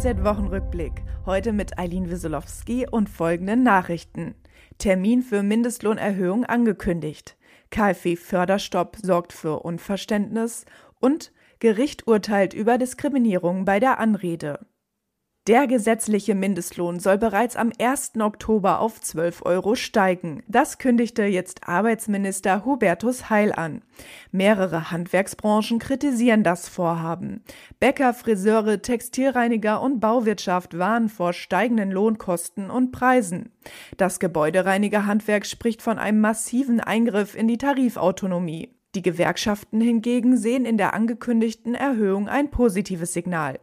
DHZ-Wochenrückblick. Heute mit Eileen Wieselowski und folgenden Nachrichten. Termin für Mindestlohnerhöhung angekündigt. KfW-Förderstopp sorgt für Unverständnis und Gericht urteilt über Diskriminierung bei der Anrede. Der gesetzliche Mindestlohn soll bereits am 1. Oktober auf 12 Euro steigen. Das kündigte jetzt Arbeitsminister Hubertus Heil an. Mehrere Handwerksbranchen kritisieren das Vorhaben. Bäcker, Friseure, Textilreiniger und Bauwirtschaft warnen vor steigenden Lohnkosten und Preisen. Das Gebäudereinigerhandwerk spricht von einem massiven Eingriff in die Tarifautonomie. Die Gewerkschaften hingegen sehen in der angekündigten Erhöhung ein positives Signal.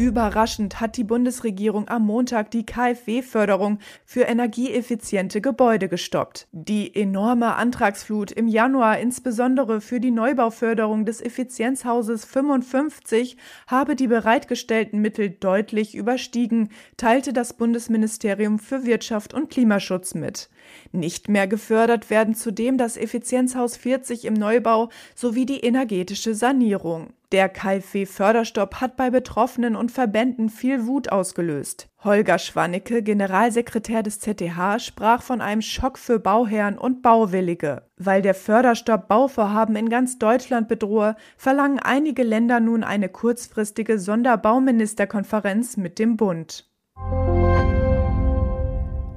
Überraschend hat die Bundesregierung am Montag die KfW-Förderung für energieeffiziente Gebäude gestoppt. Die enorme Antragsflut im Januar, insbesondere für die Neubauförderung des Effizienzhauses 55, habe die bereitgestellten Mittel deutlich überstiegen, teilte das Bundesministerium für Wirtschaft und Klimaschutz mit. Nicht mehr gefördert werden zudem das Effizienzhaus 40 im Neubau sowie die energetische Sanierung. Der KfW-Förderstopp hat bei Betroffenen und Verbänden viel Wut ausgelöst. Holger Schwannecke, Generalsekretär des ZDH, sprach von einem Schock für Bauherren und Bauwillige. Weil der Förderstopp Bauvorhaben in ganz Deutschland bedrohe, verlangen einige Länder nun eine kurzfristige Sonderbauministerkonferenz mit dem Bund.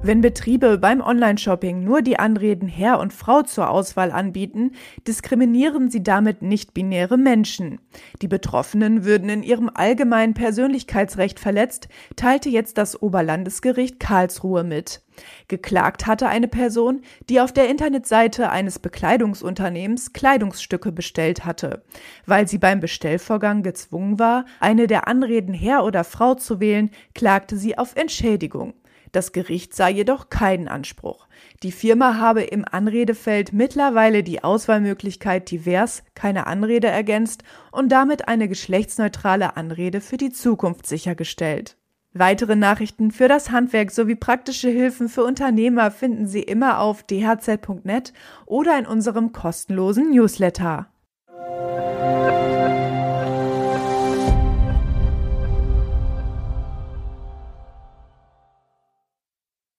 Wenn Betriebe beim Onlineshopping nur die Anreden Herr und Frau zur Auswahl anbieten, diskriminieren sie damit nicht-binäre Menschen. Die Betroffenen würden in ihrem allgemeinen Persönlichkeitsrecht verletzt, teilte jetzt das Oberlandesgericht Karlsruhe mit. Geklagt hatte eine Person, die auf der Internetseite eines Bekleidungsunternehmens Kleidungsstücke bestellt hatte. Weil sie beim Bestellvorgang gezwungen war, eine der Anreden Herr oder Frau zu wählen, klagte sie auf Entschädigung. Das Gericht sah jedoch keinen Anspruch. Die Firma habe im Anredefeld mittlerweile die Auswahlmöglichkeit divers, keine Anrede ergänzt und damit eine geschlechtsneutrale Anrede für die Zukunft sichergestellt. Weitere Nachrichten für das Handwerk sowie praktische Hilfen für Unternehmer finden Sie immer auf dhz.net oder in unserem kostenlosen Newsletter.